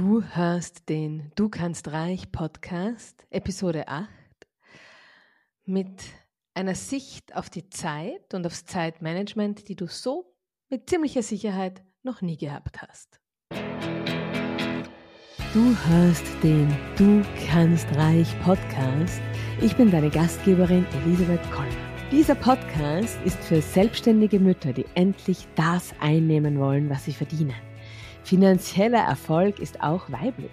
Du hörst den Du kannst reich Podcast, Episode 8, mit einer Sicht auf die Zeit und aufs Zeitmanagement, die du so mit ziemlicher Sicherheit noch nie gehabt hast. Du hörst den Du kannst reich Podcast. Ich bin deine Gastgeberin Elisabeth Koller. Dieser Podcast ist für selbstständige Mütter, die endlich das einnehmen wollen, was sie verdienen. Finanzieller Erfolg ist auch weiblich.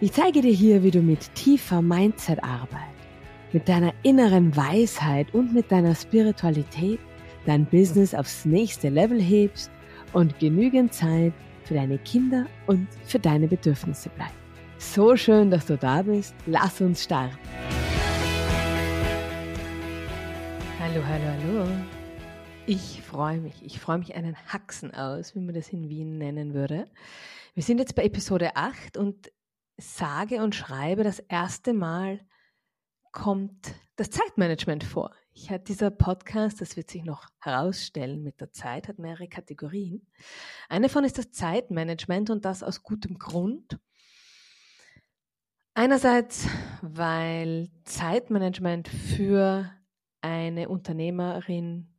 Ich zeige dir hier, wie du mit tiefer Mindset-Arbeit, mit deiner inneren Weisheit und mit deiner Spiritualität dein Business aufs nächste Level hebst und genügend Zeit für deine Kinder und für deine Bedürfnisse bleibt. So schön, dass du da bist. Lass uns starten. Hallo, hallo, hallo. Ich freue mich. Ich freue mich einen Haxen aus, wie man das in Wien nennen würde. Wir sind jetzt bei Episode 8 und sage und schreibe das erste Mal kommt das Zeitmanagement vor. Ich hatte dieser Podcast, das wird sich noch herausstellen mit der Zeit, hat mehrere Kategorien. Eine davon ist das Zeitmanagement und das aus gutem Grund. Einerseits, weil Zeitmanagement für eine Unternehmerin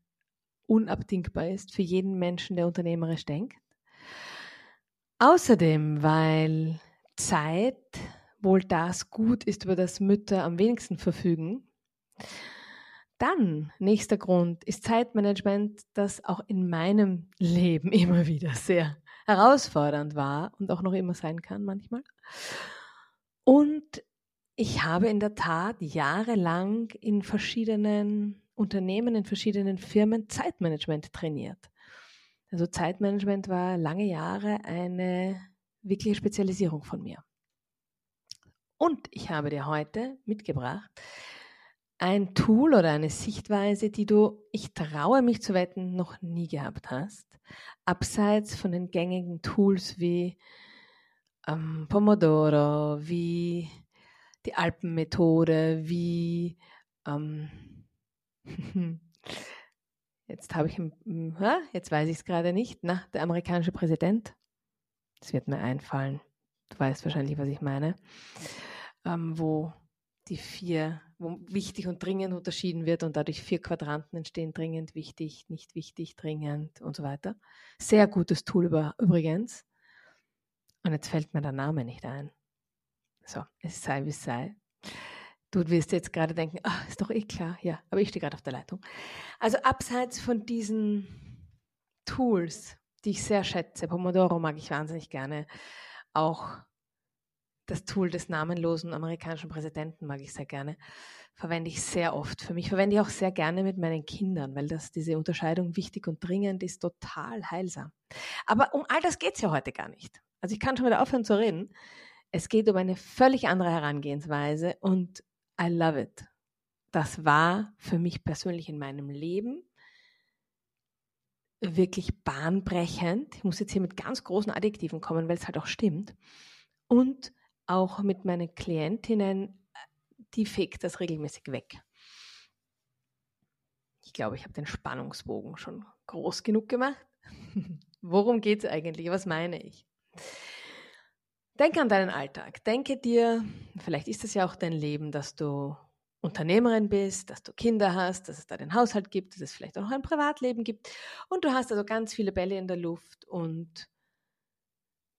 unabdingbar ist für jeden Menschen, der unternehmerisch denkt. Außerdem, weil Zeit wohl das Gut ist, über das Mütter am wenigsten verfügen. Dann, nächster Grund, ist Zeitmanagement, das auch in meinem Leben immer wieder sehr herausfordernd war und auch noch immer sein kann manchmal. Und ich habe in der Tat jahrelang in verschiedenen Unternehmen, in verschiedenen Firmen Zeitmanagement trainiert. Also Zeitmanagement war lange Jahre eine wirkliche Spezialisierung von mir. Und ich habe dir heute mitgebracht ein Tool oder eine Sichtweise, die du, ich traue mich zu wetten, noch nie gehabt hast. Abseits von den gängigen Tools wie ähm, Pomodoro, wie die Alpenmethode, wie ähm, Jetzt habe ich, hm, jetzt weiß ich es gerade nicht. Na, der amerikanische Präsident. Das wird mir einfallen. Du weißt wahrscheinlich, was ich meine. Ähm, wo die vier, wo wichtig und dringend unterschieden wird und dadurch vier Quadranten entstehen, dringend, wichtig, nicht wichtig, dringend und so weiter. Sehr gutes Tool über, übrigens. Und jetzt fällt mir der Name nicht ein. So, es sei wie es sei. Du wirst jetzt gerade denken, ach, ist doch eh klar, ja, aber ich stehe gerade auf der Leitung. Also abseits von diesen Tools, die ich sehr schätze, Pomodoro mag ich wahnsinnig gerne, auch das Tool des namenlosen amerikanischen Präsidenten mag ich sehr gerne, verwende ich sehr oft. Für mich verwende ich auch sehr gerne mit meinen Kindern, weil das diese Unterscheidung wichtig und dringend ist, total heilsam. Aber um all das geht es ja heute gar nicht. Also ich kann schon wieder aufhören zu reden. Es geht um eine völlig andere Herangehensweise und I love it. Das war für mich persönlich in meinem Leben wirklich bahnbrechend. Ich muss jetzt hier mit ganz großen Adjektiven kommen, weil es halt auch stimmt. Und auch mit meinen Klientinnen, die fegt das regelmäßig weg. Ich glaube, ich habe den Spannungsbogen schon groß genug gemacht. Worum geht es eigentlich? Was meine ich? Denke an deinen Alltag. Denke dir, vielleicht ist es ja auch dein Leben, dass du Unternehmerin bist, dass du Kinder hast, dass es da den Haushalt gibt, dass es vielleicht auch noch ein Privatleben gibt und du hast also ganz viele Bälle in der Luft und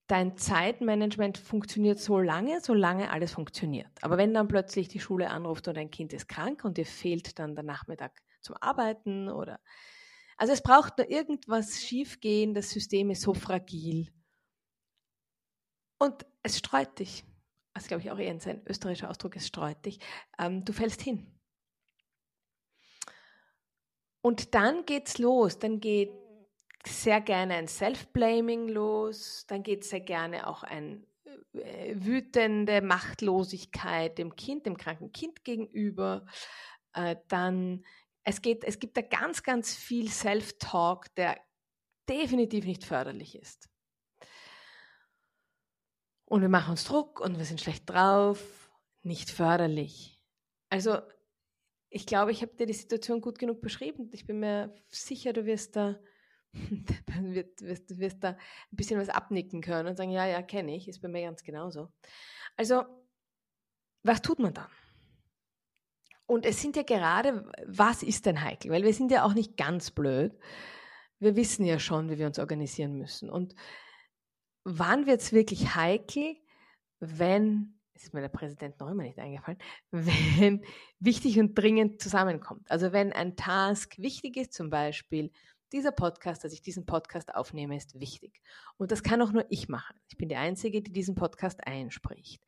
dein Zeitmanagement funktioniert so lange, solange alles funktioniert. Aber wenn dann plötzlich die Schule anruft und dein Kind ist krank und dir fehlt dann der Nachmittag zum Arbeiten oder also es braucht nur irgendwas schiefgehen, das System ist so fragil und es streut dich. Das ist, glaube ich, auch eher ein österreichischer Ausdruck, es streut dich. Ähm, du fällst hin. Und dann geht's los. Dann geht sehr gerne ein Self-Blaming los. Dann geht sehr gerne auch ein äh, wütende Machtlosigkeit dem Kind, dem kranken Kind gegenüber. Äh, dann es geht, es gibt da ganz, ganz viel Self-Talk, der definitiv nicht förderlich ist und wir machen uns Druck und wir sind schlecht drauf, nicht förderlich. Also ich glaube, ich habe dir die Situation gut genug beschrieben. Ich bin mir sicher, du wirst da wird, wirst, wirst da ein bisschen was abnicken können und sagen, ja, ja, kenne ich, ist bei mir ganz genauso. Also, was tut man dann? Und es sind ja gerade, was ist denn heikel? Weil wir sind ja auch nicht ganz blöd. Wir wissen ja schon, wie wir uns organisieren müssen. Und wann wird es wirklich heikel, wenn, ist mir der Präsident noch immer nicht eingefallen, wenn wichtig und dringend zusammenkommt. Also wenn ein Task wichtig ist, zum Beispiel dieser Podcast, dass ich diesen Podcast aufnehme, ist wichtig. Und das kann auch nur ich machen. Ich bin die Einzige, die diesen Podcast einspricht.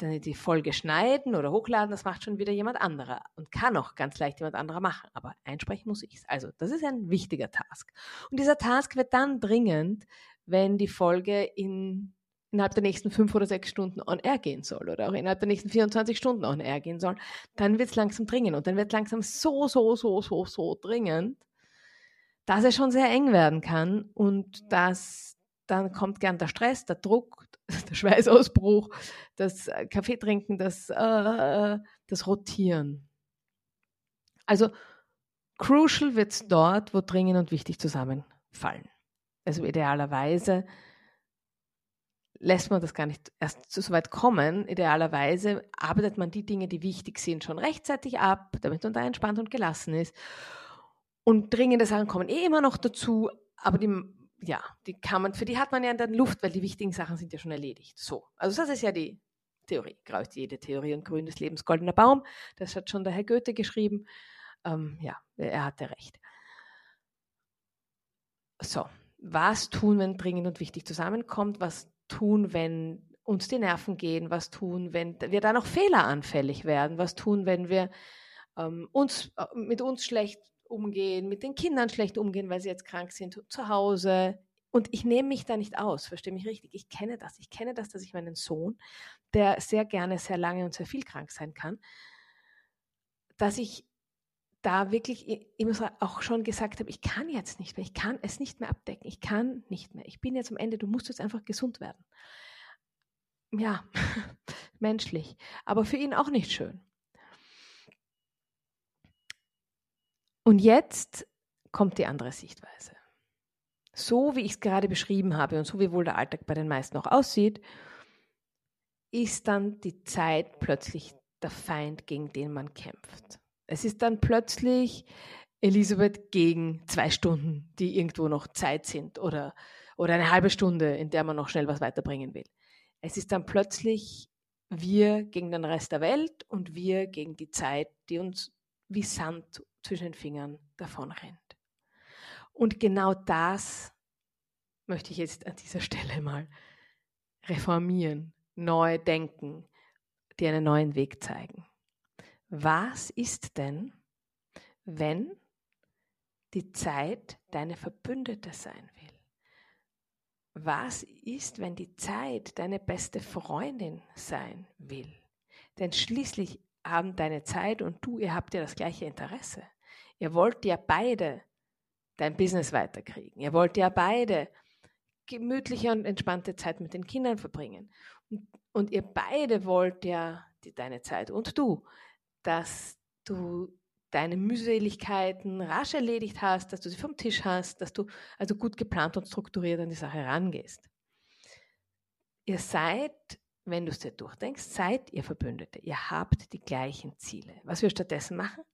Die Folge schneiden oder hochladen, das macht schon wieder jemand anderer und kann auch ganz leicht jemand anderer machen. Aber einsprechen muss ich es. Also, das ist ein wichtiger Task. Und dieser Task wird dann dringend, wenn die Folge in, innerhalb der nächsten fünf oder sechs Stunden on air gehen soll oder auch innerhalb der nächsten 24 Stunden on air gehen soll, dann wird es langsam dringend und dann wird es langsam so, so, so, so, so dringend, dass es schon sehr eng werden kann und dass dann kommt gern der Stress, der Druck, der Schweißausbruch, das äh, Kaffeetrinken, das, äh, das Rotieren. Also crucial wird es dort, wo dringend und wichtig zusammenfallen. Also idealerweise lässt man das gar nicht erst so weit kommen. Idealerweise arbeitet man die Dinge, die wichtig sind, schon rechtzeitig ab, damit man da entspannt und gelassen ist. Und dringende Sachen kommen eh immer noch dazu, aber die, ja, die kann man, für die hat man ja in der Luft, weil die wichtigen Sachen sind ja schon erledigt. So. Also das ist ja die Theorie. Grau ist jede Theorie und grün des Lebens goldener Baum. Das hat schon der Herr Goethe geschrieben. Ähm, ja, er hatte recht. So, was tun, wenn dringend und wichtig zusammenkommt? Was tun, wenn uns die Nerven gehen? Was tun, wenn wir da noch fehleranfällig werden? Was tun, wenn wir ähm, uns, äh, mit uns schlecht umgehen, mit den Kindern schlecht umgehen, weil sie jetzt krank sind, zu Hause. Und ich nehme mich da nicht aus, verstehe mich richtig. Ich kenne das. Ich kenne das, dass ich meinen Sohn, der sehr gerne, sehr lange und sehr viel krank sein kann, dass ich da wirklich immer auch schon gesagt habe, ich kann jetzt nicht mehr, ich kann es nicht mehr abdecken, ich kann nicht mehr. Ich bin jetzt am Ende, du musst jetzt einfach gesund werden. Ja, menschlich, aber für ihn auch nicht schön. Und jetzt kommt die andere Sichtweise. So wie ich es gerade beschrieben habe und so wie wohl der Alltag bei den meisten auch aussieht, ist dann die Zeit plötzlich der Feind, gegen den man kämpft. Es ist dann plötzlich Elisabeth gegen zwei Stunden, die irgendwo noch Zeit sind oder, oder eine halbe Stunde, in der man noch schnell was weiterbringen will. Es ist dann plötzlich wir gegen den Rest der Welt und wir gegen die Zeit, die uns wie Sand zwischen den Fingern davonrennt. Und genau das möchte ich jetzt an dieser Stelle mal reformieren, neu denken, dir einen neuen Weg zeigen. Was ist denn, wenn die Zeit deine Verbündete sein will? Was ist, wenn die Zeit deine beste Freundin sein will? Denn schließlich haben deine Zeit und du, ihr habt ja das gleiche Interesse. Ihr wollt ja beide dein Business weiterkriegen. Ihr wollt ja beide gemütliche und entspannte Zeit mit den Kindern verbringen. Und, und ihr beide wollt ja die, deine Zeit und du, dass du deine Mühseligkeiten rasch erledigt hast, dass du sie vom Tisch hast, dass du also gut geplant und strukturiert an die Sache rangehst. Ihr seid wenn du es dir durchdenkst, seid ihr Verbündete. Ihr habt die gleichen Ziele. Was wir stattdessen machen,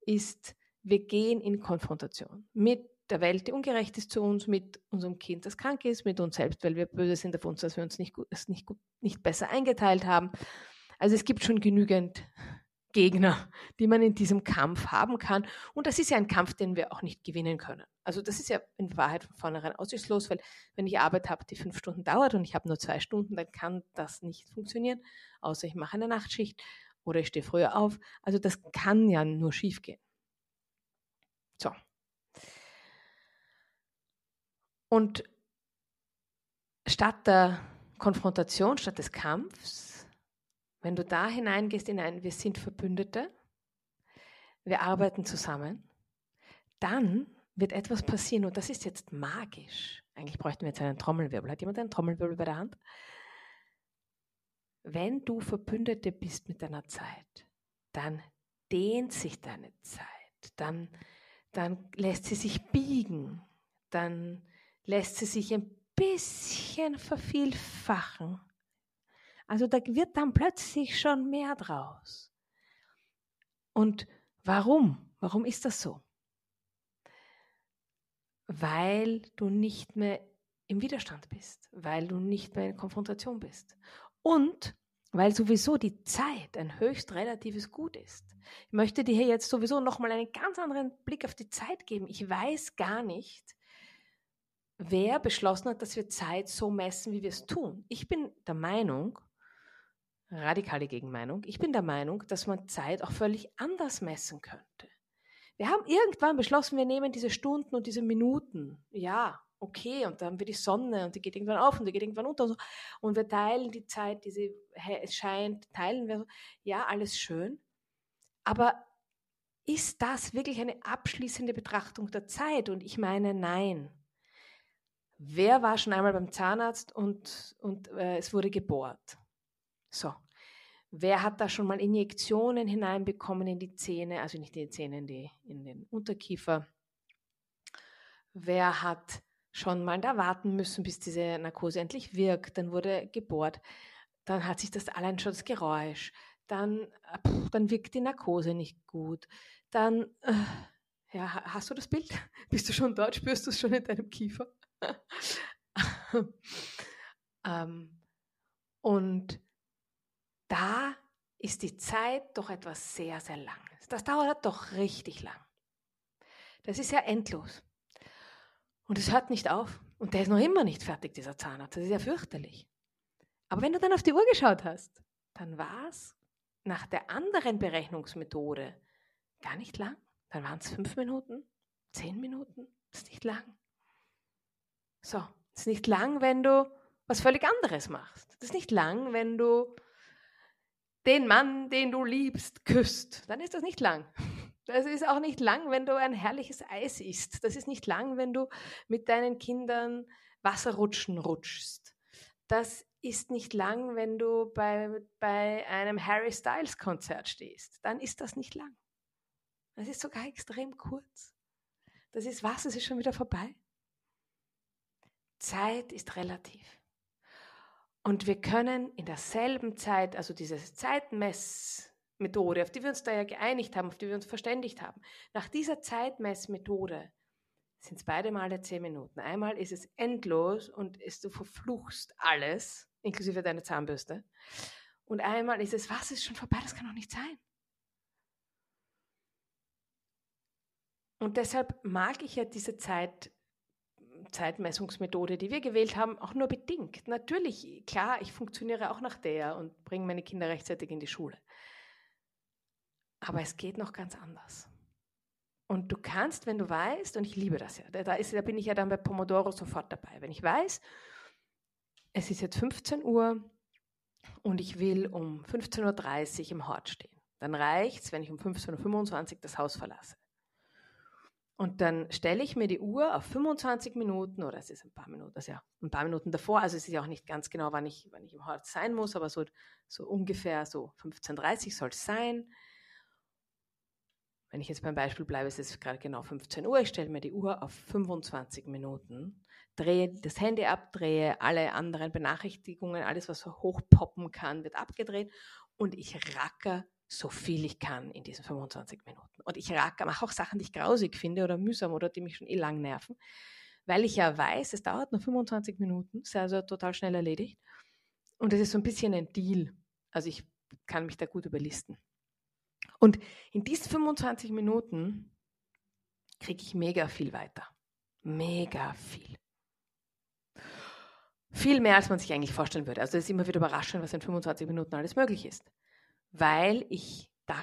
ist, wir gehen in Konfrontation mit der Welt, die ungerecht ist zu uns, mit unserem Kind, das krank ist, mit uns selbst, weil wir böse sind auf uns, dass wir uns nicht, gut, nicht, gut, nicht besser eingeteilt haben. Also es gibt schon genügend Gegner, die man in diesem Kampf haben kann. Und das ist ja ein Kampf, den wir auch nicht gewinnen können. Also das ist ja in Wahrheit von vornherein aussichtslos, weil wenn ich Arbeit habe, die fünf Stunden dauert und ich habe nur zwei Stunden, dann kann das nicht funktionieren, außer ich mache eine Nachtschicht oder ich stehe früher auf. Also das kann ja nur schiefgehen. So. Und statt der Konfrontation, statt des Kampfs, wenn du da hineingehst in ein, wir sind Verbündete, wir arbeiten zusammen, dann wird etwas passieren und das ist jetzt magisch. Eigentlich bräuchten wir jetzt einen Trommelwirbel. Hat jemand einen Trommelwirbel bei der Hand? Wenn du Verbündete bist mit deiner Zeit, dann dehnt sich deine Zeit, dann, dann lässt sie sich biegen, dann lässt sie sich ein bisschen vervielfachen. Also da wird dann plötzlich schon mehr draus. Und warum? Warum ist das so? Weil du nicht mehr im Widerstand bist, weil du nicht mehr in Konfrontation bist. Und weil sowieso die Zeit ein höchst relatives Gut ist. Ich möchte dir hier jetzt sowieso nochmal einen ganz anderen Blick auf die Zeit geben. Ich weiß gar nicht, wer beschlossen hat, dass wir Zeit so messen, wie wir es tun. Ich bin der Meinung, radikale Gegenmeinung, ich bin der Meinung, dass man Zeit auch völlig anders messen könnte. Wir haben irgendwann beschlossen, wir nehmen diese Stunden und diese Minuten. Ja, okay, und dann haben wir die Sonne und die geht irgendwann auf und die geht irgendwann unter und so. Und wir teilen die Zeit, die sie scheint, teilen wir. Ja, alles schön. Aber ist das wirklich eine abschließende Betrachtung der Zeit? Und ich meine, nein. Wer war schon einmal beim Zahnarzt und, und äh, es wurde gebohrt? So. Wer hat da schon mal Injektionen hineinbekommen in die Zähne, also nicht in die Zähne, in, die, in den Unterkiefer? Wer hat schon mal da warten müssen, bis diese Narkose endlich wirkt. Dann wurde gebohrt. Dann hat sich das allein schon das Geräusch. Dann, pff, dann wirkt die Narkose nicht gut. Dann, äh, ja, hast du das Bild? Bist du schon dort? Spürst du es schon in deinem Kiefer? ähm, und da ist die Zeit doch etwas sehr, sehr Langes. Das dauert doch richtig lang. Das ist ja endlos. Und es hört nicht auf. Und der ist noch immer nicht fertig, dieser Zahnarzt. Das ist ja fürchterlich. Aber wenn du dann auf die Uhr geschaut hast, dann war es nach der anderen Berechnungsmethode gar nicht lang. Dann waren es fünf Minuten, zehn Minuten. Das ist nicht lang. So, das ist nicht lang, wenn du was völlig anderes machst. Das ist nicht lang, wenn du den Mann, den du liebst, küsst. Dann ist das nicht lang. Das ist auch nicht lang, wenn du ein herrliches Eis isst. Das ist nicht lang, wenn du mit deinen Kindern Wasserrutschen rutschst. Das ist nicht lang, wenn du bei, bei einem Harry Styles Konzert stehst. Dann ist das nicht lang. Das ist sogar extrem kurz. Das ist was, es ist schon wieder vorbei. Zeit ist relativ. Und wir können in derselben Zeit, also dieses Zeitmess, Methode, auf die wir uns da ja geeinigt haben, auf die wir uns verständigt haben. Nach dieser Zeitmessmethode sind es beide Male zehn Minuten. Einmal ist es endlos und ist, du verfluchst alles, inklusive deine Zahnbürste. Und einmal ist es, was ist schon vorbei, das kann doch nicht sein. Und deshalb mag ich ja diese Zeit, Zeitmessungsmethode, die wir gewählt haben, auch nur bedingt. Natürlich, klar, ich funktioniere auch nach der und bringe meine Kinder rechtzeitig in die Schule. Aber es geht noch ganz anders. Und du kannst, wenn du weißt, und ich liebe das ja, da, ist, da bin ich ja dann bei Pomodoro sofort dabei. Wenn ich weiß, es ist jetzt 15 Uhr und ich will um 15.30 Uhr im Hort stehen, dann reicht es, wenn ich um 15.25 Uhr das Haus verlasse. Und dann stelle ich mir die Uhr auf 25 Minuten oder es ist ein paar Minuten, also ja, ein paar Minuten davor. Also es ist ja auch nicht ganz genau, wann ich, wann ich im Hort sein muss, aber so, so ungefähr so 15.30 Uhr soll es sein. Wenn ich jetzt beim Beispiel bleibe, es ist gerade genau 15 Uhr, ich stelle mir die Uhr auf 25 Minuten, drehe das Handy ab, drehe alle anderen Benachrichtigungen, alles, was so hochpoppen kann, wird abgedreht und ich racker so viel ich kann in diesen 25 Minuten. Und ich mache auch Sachen, die ich grausig finde oder mühsam oder die mich schon eh lang nerven, weil ich ja weiß, es dauert nur 25 Minuten, ist also total schnell erledigt. Und es ist so ein bisschen ein Deal. Also ich kann mich da gut überlisten. Und in diesen 25 Minuten kriege ich mega viel weiter. Mega viel. Viel mehr, als man sich eigentlich vorstellen würde. Also es ist immer wieder überraschend, was in 25 Minuten alles möglich ist. Weil ich da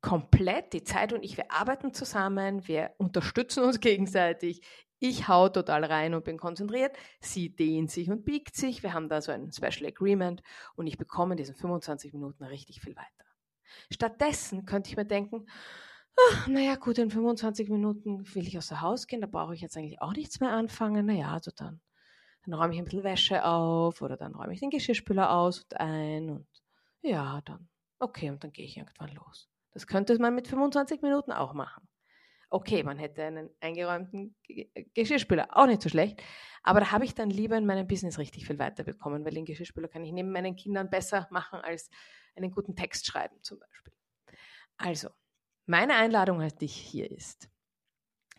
komplett, die Zeit und ich, wir arbeiten zusammen, wir unterstützen uns gegenseitig. Ich hau total rein und bin konzentriert. Sie dehnt sich und biegt sich. Wir haben da so ein Special Agreement und ich bekomme in diesen 25 Minuten richtig viel weiter. Stattdessen könnte ich mir denken, ach, naja gut, in 25 Minuten will ich außer Haus gehen, da brauche ich jetzt eigentlich auch nichts mehr anfangen. Naja, also dann, dann räume ich ein bisschen Wäsche auf oder dann räume ich den Geschirrspüler aus und ein und ja, dann, okay, und dann gehe ich irgendwann los. Das könnte man mit 25 Minuten auch machen. Okay, man hätte einen eingeräumten Geschirrspüler, auch nicht so schlecht. Aber da habe ich dann lieber in meinem Business richtig viel weiterbekommen, weil den Geschirrspüler kann ich neben meinen Kindern besser machen als einen guten Text schreiben zum Beispiel. Also, meine Einladung an dich hier ist,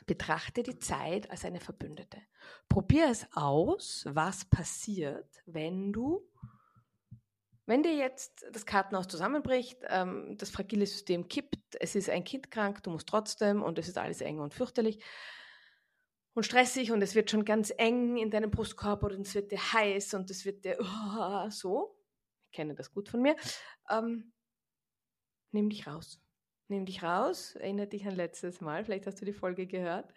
betrachte die Zeit als eine Verbündete. Probier es aus, was passiert, wenn du wenn dir jetzt das Kartenhaus zusammenbricht, ähm, das fragile System kippt, es ist ein Kind krank, du musst trotzdem und es ist alles eng und fürchterlich und stressig und es wird schon ganz eng in deinem Brustkorb und es wird dir heiß und es wird dir oh, so, ich kenne das gut von mir, ähm, nimm dich raus. Nimm dich raus, erinnere dich an letztes Mal, vielleicht hast du die Folge gehört,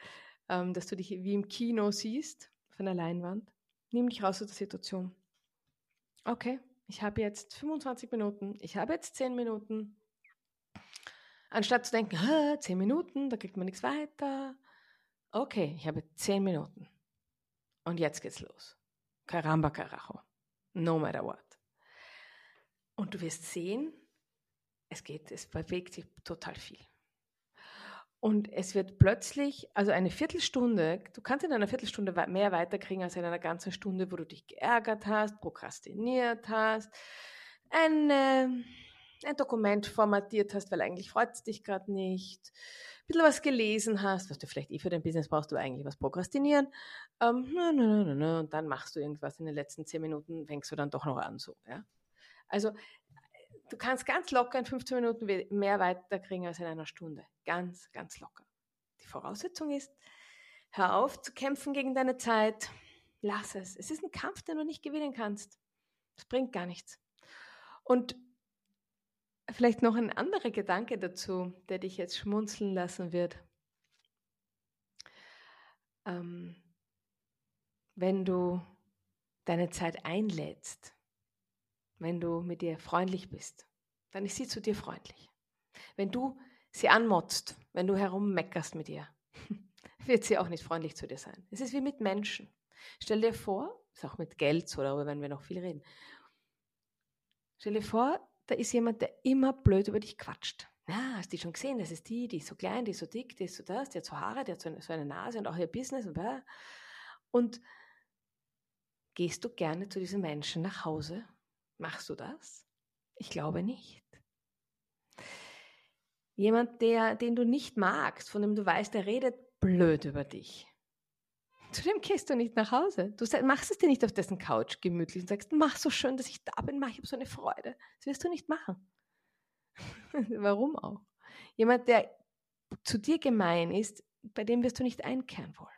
ähm, dass du dich wie im Kino siehst, auf einer Leinwand. Nimm dich raus aus der Situation. Okay, ich habe jetzt 25 Minuten, ich habe jetzt 10 Minuten. Anstatt zu denken, 10 Minuten, da kriegt man nichts weiter. Okay, ich habe 10 Minuten. Und jetzt geht's los. Caramba carajo. No matter what. Und du wirst sehen, es geht, es bewegt sich total viel. Und es wird plötzlich, also eine Viertelstunde, du kannst in einer Viertelstunde mehr weiterkriegen als in einer ganzen Stunde, wo du dich geärgert hast, prokrastiniert hast, ein, äh, ein Dokument formatiert hast, weil eigentlich freut es dich gerade nicht, ein bisschen was gelesen hast, was du vielleicht eh für dein Business brauchst, du eigentlich was prokrastinieren. Ähm, na, na, na, na, und dann machst du irgendwas in den letzten zehn Minuten, fängst du dann doch noch an so. Ja? Also Du kannst ganz locker in 15 Minuten mehr weiterkriegen als in einer Stunde. Ganz, ganz locker. Die Voraussetzung ist, hör auf zu kämpfen gegen deine Zeit. Lass es. Es ist ein Kampf, den du nicht gewinnen kannst. Das bringt gar nichts. Und vielleicht noch ein anderer Gedanke dazu, der dich jetzt schmunzeln lassen wird. Ähm, wenn du deine Zeit einlädst, wenn du mit ihr freundlich bist, dann ist sie zu dir freundlich. Wenn du sie anmotzt, wenn du herummeckerst mit ihr, wird sie auch nicht freundlich zu dir sein. Es ist wie mit Menschen. Stell dir vor, ist auch mit Geld so, darüber werden wir noch viel reden. Stell dir vor, da ist jemand, der immer blöd über dich quatscht. Ja, hast du die schon gesehen? Das ist die, die ist so klein, die ist so dick, die ist so das, die hat so Haare, die hat so eine, so eine Nase und auch ihr Business und. Und gehst du gerne zu diesen Menschen nach Hause Machst du das? Ich glaube nicht. Jemand, der, den du nicht magst, von dem du weißt, der redet blöd über dich. Zu dem gehst du nicht nach Hause. Du machst es dir nicht auf dessen Couch gemütlich und sagst, mach so schön, dass ich da bin, mach, ich habe so eine Freude. Das wirst du nicht machen. Warum auch? Jemand, der zu dir gemein ist, bei dem wirst du nicht einkehren wollen.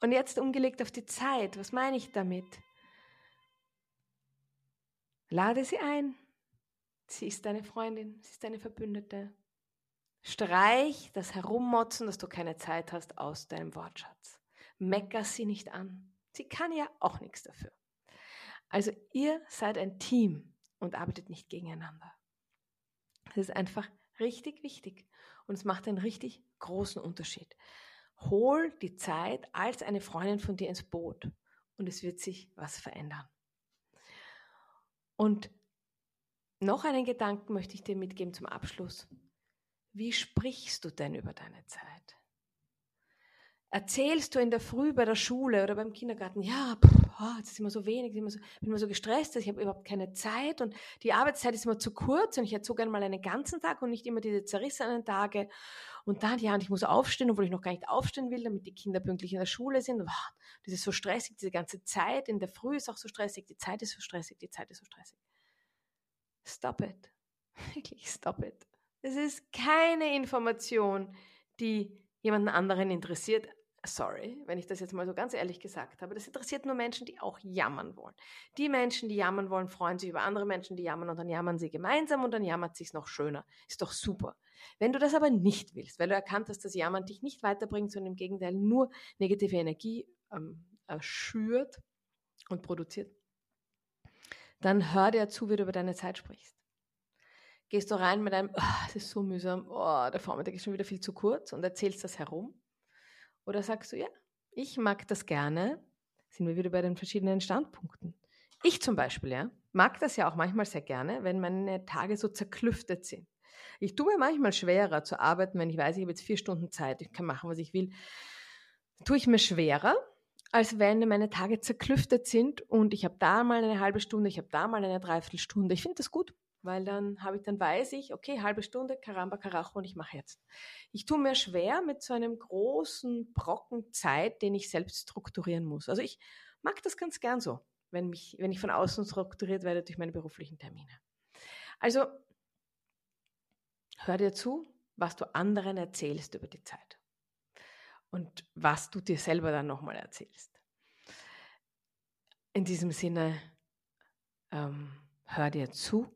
Und jetzt umgelegt auf die Zeit, was meine ich damit? Lade sie ein. Sie ist deine Freundin, sie ist deine Verbündete. Streich das Herummotzen, dass du keine Zeit hast, aus deinem Wortschatz. Mecker sie nicht an. Sie kann ja auch nichts dafür. Also ihr seid ein Team und arbeitet nicht gegeneinander. Das ist einfach richtig wichtig und es macht einen richtig großen Unterschied. Hol die Zeit als eine Freundin von dir ins Boot und es wird sich was verändern. Und noch einen Gedanken möchte ich dir mitgeben zum Abschluss. Wie sprichst du denn über deine Zeit? Erzählst du in der Früh bei der Schule oder beim Kindergarten, ja, pff, oh, jetzt ist immer so wenig, ich so, bin immer so gestresst, ich habe überhaupt keine Zeit und die Arbeitszeit ist immer zu kurz und ich hätte so gerne mal einen ganzen Tag und nicht immer diese zerrissenen Tage. Und dann, ja, und ich muss aufstehen, obwohl ich noch gar nicht aufstehen will, damit die Kinder pünktlich in der Schule sind. Oh, das ist so stressig, diese ganze Zeit. In der Früh ist auch so stressig, die Zeit ist so stressig, die Zeit ist so stressig. Stop it. Wirklich, stop it. Es ist keine Information, die jemanden anderen interessiert, sorry, wenn ich das jetzt mal so ganz ehrlich gesagt habe, das interessiert nur Menschen, die auch jammern wollen. Die Menschen, die jammern wollen, freuen sich über andere Menschen, die jammern und dann jammern sie gemeinsam und dann jammert sich's noch schöner. Ist doch super. Wenn du das aber nicht willst, weil du erkannt hast, dass Jammern dich nicht weiterbringt, sondern im Gegenteil nur negative Energie ähm, schürt und produziert, dann hör dir zu, wie du über deine Zeit sprichst. Gehst du rein mit einem, oh, das ist so mühsam, oh, der Vormittag ist schon wieder viel zu kurz und erzählst das herum oder sagst du, ja, ich mag das gerne, sind wir wieder bei den verschiedenen Standpunkten. Ich zum Beispiel, ja, mag das ja auch manchmal sehr gerne, wenn meine Tage so zerklüftet sind. Ich tue mir manchmal schwerer zu arbeiten, wenn ich weiß, ich habe jetzt vier Stunden Zeit, ich kann machen, was ich will. Tue ich mir schwerer, als wenn meine Tage zerklüftet sind und ich habe da mal eine halbe Stunde, ich habe da mal eine Dreiviertelstunde. Ich finde das gut, weil dann habe ich, dann weiß ich, okay, halbe Stunde, Karamba, Karacho und ich mache jetzt. Ich tue mir schwer mit so einem großen Brocken Zeit, den ich selbst strukturieren muss. Also ich mag das ganz gern so, wenn, mich, wenn ich von außen strukturiert werde durch meine beruflichen Termine. Also hör dir zu, was du anderen erzählst über die Zeit und was du dir selber dann nochmal erzählst. In diesem Sinne, ähm, hör dir zu,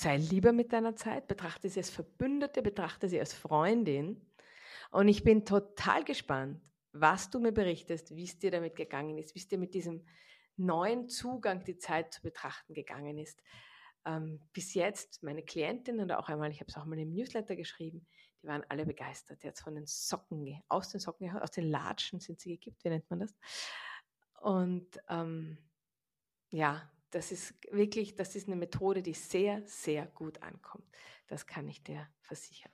sei lieber mit deiner Zeit, betrachte sie als Verbündete, betrachte sie als Freundin. Und ich bin total gespannt, was du mir berichtest, wie es dir damit gegangen ist, wie es dir mit diesem neuen Zugang die Zeit zu betrachten gegangen ist. Ähm, bis jetzt meine Klientinnen oder auch einmal, ich habe es auch mal im Newsletter geschrieben, die waren alle begeistert. Jetzt von den Socken, aus den Socken, aus den Latschen sind sie gekippt, wie nennt man das? Und ähm, ja, das ist wirklich, das ist eine Methode, die sehr, sehr gut ankommt. Das kann ich dir versichern.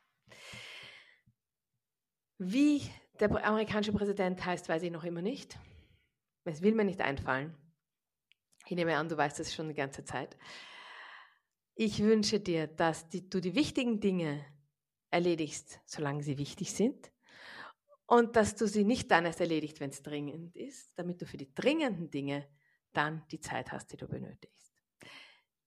Wie der amerikanische Präsident heißt, weiß ich noch immer nicht. Es will mir nicht einfallen. Ich nehme an, du weißt das schon die ganze Zeit. Ich wünsche dir, dass die, du die wichtigen Dinge erledigst, solange sie wichtig sind. Und dass du sie nicht dann erst erledigt, wenn es dringend ist, damit du für die dringenden Dinge dann die Zeit hast, die du benötigst.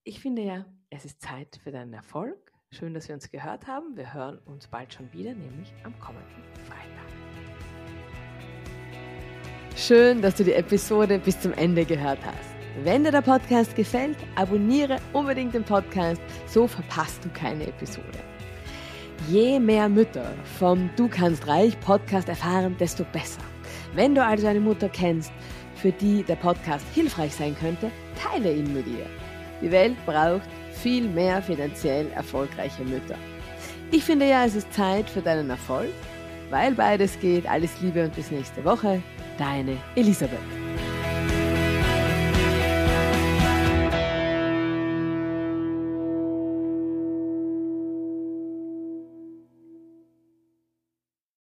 Ich finde ja, es ist Zeit für deinen Erfolg. Schön, dass wir uns gehört haben. Wir hören uns bald schon wieder, nämlich am kommenden Freitag. Schön, dass du die Episode bis zum Ende gehört hast. Wenn dir der Podcast gefällt, abonniere unbedingt den Podcast, so verpasst du keine Episode. Je mehr Mütter vom Du kannst reich Podcast erfahren, desto besser. Wenn du also eine Mutter kennst, für die der Podcast hilfreich sein könnte, teile ihn mit ihr. Die Welt braucht viel mehr finanziell erfolgreiche Mütter. Ich finde ja, es ist Zeit für deinen Erfolg, weil beides geht. Alles Liebe und bis nächste Woche. Deine Elisabeth.